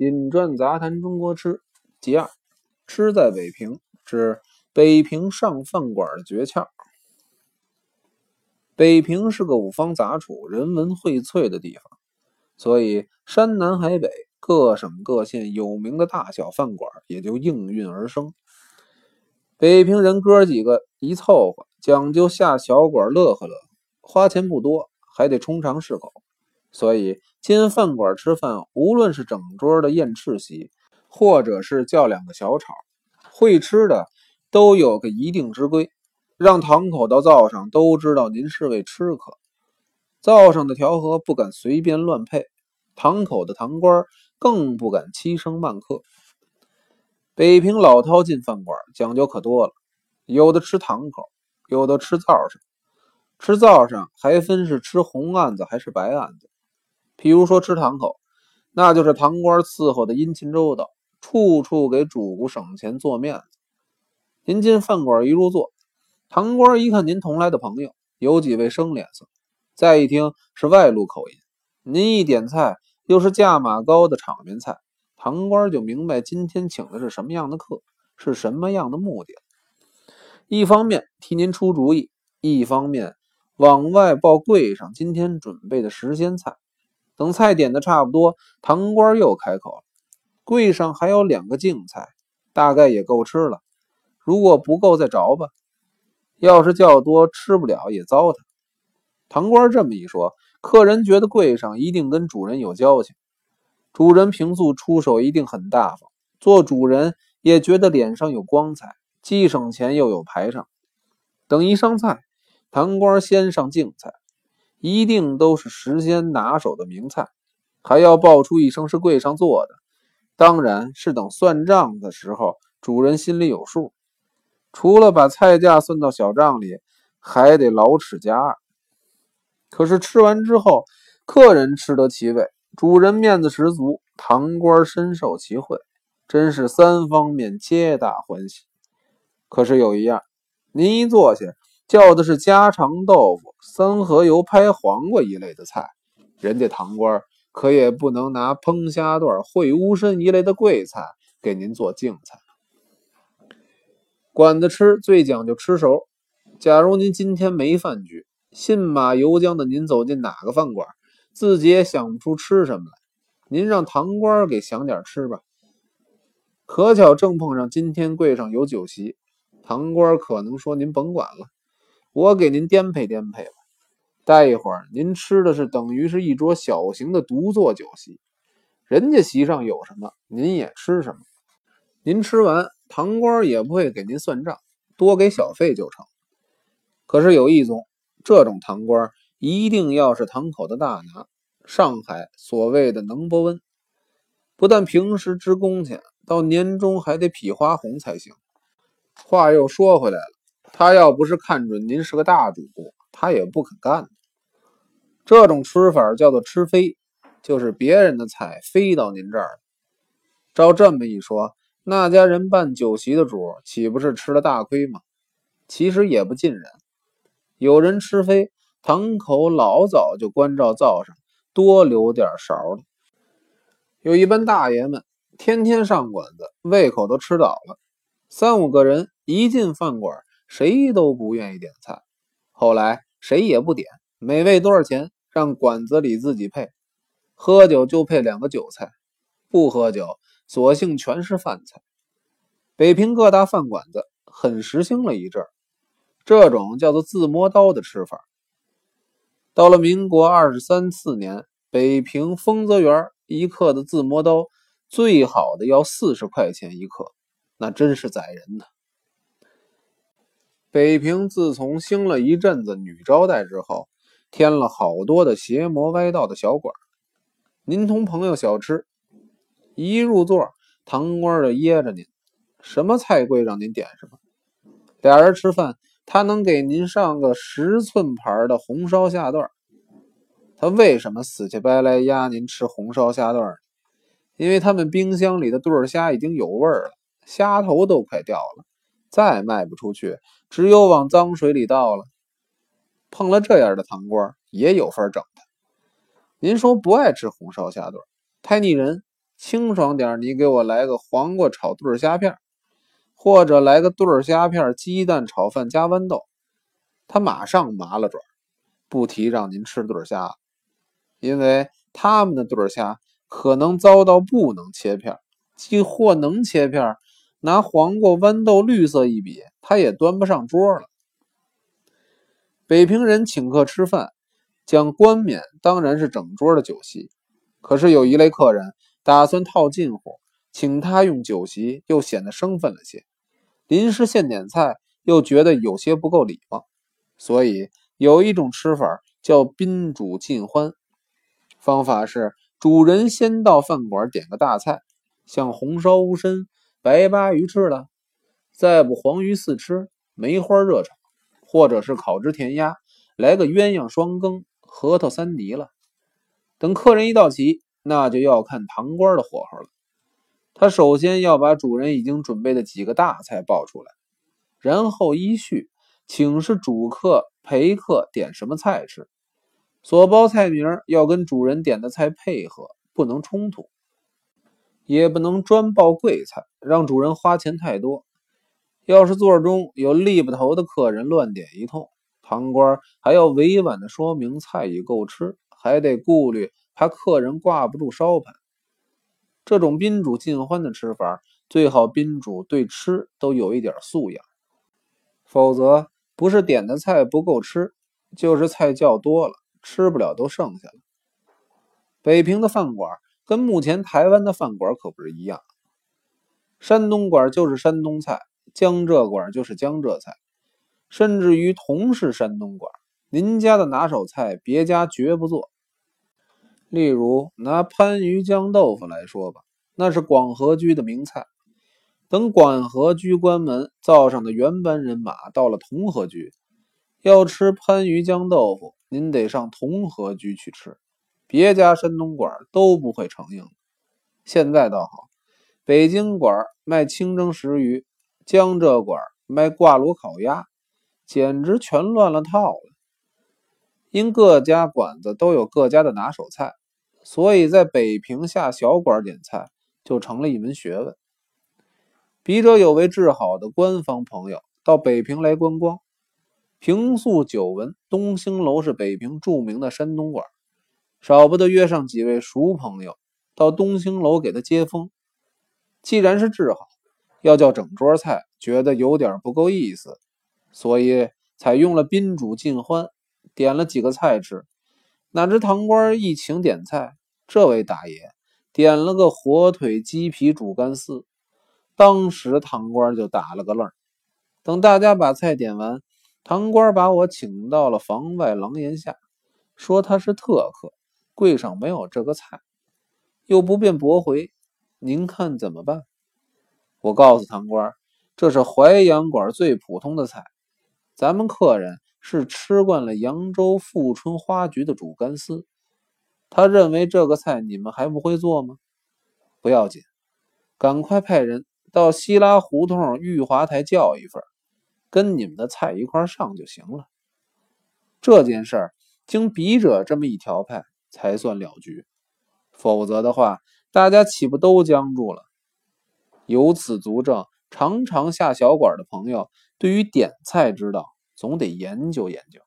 饮馔杂谈中国吃，其二，吃在北平之北平上饭馆的诀窍。北平是个五方杂处、人文荟萃的地方，所以山南海北各省各县有名的大小饭馆也就应运而生。北平人哥几个一凑合，讲究下小馆乐呵乐呵，花钱不多，还得充肠适口。所以，进饭馆吃饭，无论是整桌的宴吃席，或者是叫两个小炒，会吃的都有个一定之规，让堂口到灶上都知道您是位吃客。灶上的调和不敢随便乱配，堂口的堂官更不敢欺生慢客。北平老饕进饭馆讲究可多了，有的吃堂口，有的吃灶上。吃灶上还分是吃红案子还是白案子。比如说吃堂口，那就是堂官伺候的殷勤周到，处处给主顾省钱做面子。您进饭馆一入座，堂官一看您同来的朋友，有几位生脸色，再一听是外路口音，您一点菜又是价码高的场面菜，堂官就明白今天请的是什么样的客，是什么样的目的。一方面替您出主意，一方面往外报柜上今天准备的时鲜菜。等菜点的差不多，堂官又开口了：“柜上还有两个净菜，大概也够吃了。如果不够，再找吧。要是较多吃不了，也糟蹋。”堂官这么一说，客人觉得柜上一定跟主人有交情，主人平素出手一定很大方，做主人也觉得脸上有光彩，既省钱又有排场。等一上菜，堂官先上净菜。一定都是时鲜拿手的名菜，还要报出一声是柜上做的，当然是等算账的时候，主人心里有数。除了把菜价算到小账里，还得老齿加二。可是吃完之后，客人吃得其味，主人面子十足，堂官深受其惠，真是三方面皆大欢喜。可是有一样，您一坐下。叫的是家常豆腐、三合油拍黄瓜一类的菜，人家堂官可也不能拿烹虾段、烩乌参一类的贵菜给您做净菜。馆子吃最讲究吃熟。假如您今天没饭局，信马由缰的您走进哪个饭馆，自己也想不出吃什么来，您让堂官给想点吃吧。可巧正碰上今天柜上有酒席，堂官可能说您甭管了。我给您颠沛颠沛吧。待一会儿，您吃的是等于是一桌小型的独坐酒席，人家席上有什么，您也吃什么。您吃完，堂官也不会给您算账，多给小费就成。可是有一宗，这种堂官一定要是堂口的大拿，上海所谓的能伯温，不但平时支工钱，到年终还得匹花红才行。话又说回来了。他要不是看准您是个大主顾，他也不肯干。这种吃法叫做吃飞，就是别人的菜飞到您这儿。照这么一说，那家人办酒席的主岂不是吃了大亏吗？其实也不尽然。有人吃飞，堂口老早就关照灶上多留点勺了。有一班大爷们天天上馆子，胃口都吃倒了。三五个人一进饭馆。谁都不愿意点菜，后来谁也不点，每位多少钱，让馆子里自己配。喝酒就配两个酒菜，不喝酒，索性全是饭菜。北平各大饭馆子很时兴了一阵这种叫做自摸刀的吃法。到了民国二十三四年，北平丰泽园一克的自摸刀，最好的要四十块钱一克，那真是宰人的。北平自从兴了一阵子女招待之后，添了好多的邪魔歪道的小馆。您同朋友小吃，一入座，堂官就掖着您，什么菜贵让您点什么。俩人吃饭，他能给您上个十寸盘的红烧虾段。他为什么死乞白赖压您吃红烧虾段？因为他们冰箱里的对虾已经有味儿了，虾头都快掉了。再卖不出去，只有往脏水里倒了。碰了这样的糖官，也有法整他。您说不爱吃红烧虾段，太腻人，清爽点，你给我来个黄瓜炒对虾片，或者来个对虾片鸡蛋炒饭加豌豆。他马上麻了转，不提让您吃对虾，因为他们的对虾可能糟到不能切片，即或能切片，拿黄瓜、豌豆绿色一比，他也端不上桌了。北平人请客吃饭，讲冠冕当然是整桌的酒席，可是有一类客人。打算套近乎，请他用酒席，又显得生分了些；临时现点菜，又觉得有些不够礼貌。所以有一种吃法叫宾主尽欢。方法是主人先到饭馆点个大菜，像红烧乌参、白鲅鱼翅了，再不黄鱼四吃、梅花热炒，或者是烤只甜鸭，来个鸳鸯双羹、核桃三泥了。等客人一到齐。那就要看堂官的火候了。他首先要把主人已经准备的几个大菜报出来，然后依序请示主客、陪客点什么菜吃。所包菜名要跟主人点的菜配合，不能冲突，也不能专报贵菜，让主人花钱太多。要是座中有立不头的客人乱点一通，堂官还要委婉的说明菜已够吃，还得顾虑。怕客人挂不住烧盘，这种宾主尽欢的吃法，最好宾主对吃都有一点素养，否则不是点的菜不够吃，就是菜叫多了，吃不了都剩下了。北平的饭馆跟目前台湾的饭馆可不是一样，山东馆就是山东菜，江浙馆就是江浙菜，甚至于同是山东馆，您家的拿手菜，别家绝不做。例如拿番禺酱豆腐来说吧，那是广和居的名菜。等广和居关门，灶上的原班人马到了同和居，要吃番禺酱豆腐，您得上同和居去吃，别家山东馆都不会承应。现在倒好，北京馆卖清蒸石鱼，江浙馆卖挂炉烤鸭，简直全乱了套了。因各家馆子都有各家的拿手菜。所以在北平下小馆点菜就成了一门学问。笔者有位治好的官方朋友到北平来观光，平素久闻东兴楼是北平著名的山东馆，少不得约上几位熟朋友到东兴楼给他接风。既然是治好，要叫整桌菜，觉得有点不够意思，所以采用了宾主尽欢，点了几个菜吃。哪知堂官一请点菜。这位大爷点了个火腿鸡皮煮干丝，当时堂官就打了个愣。等大家把菜点完，堂官把我请到了房外廊檐下，说他是特客，柜上没有这个菜，又不便驳回，您看怎么办？我告诉堂官，这是淮阳馆最普通的菜，咱们客人是吃惯了扬州富春花菊的煮干丝。他认为这个菜你们还不会做吗？不要紧，赶快派人到西拉胡同玉华台叫一份，跟你们的菜一块上就行了。这件事经笔者这么一调派，才算了局。否则的话，大家岂不都僵住了？由此足证，常常下小馆的朋友，对于点菜之道，总得研究研究。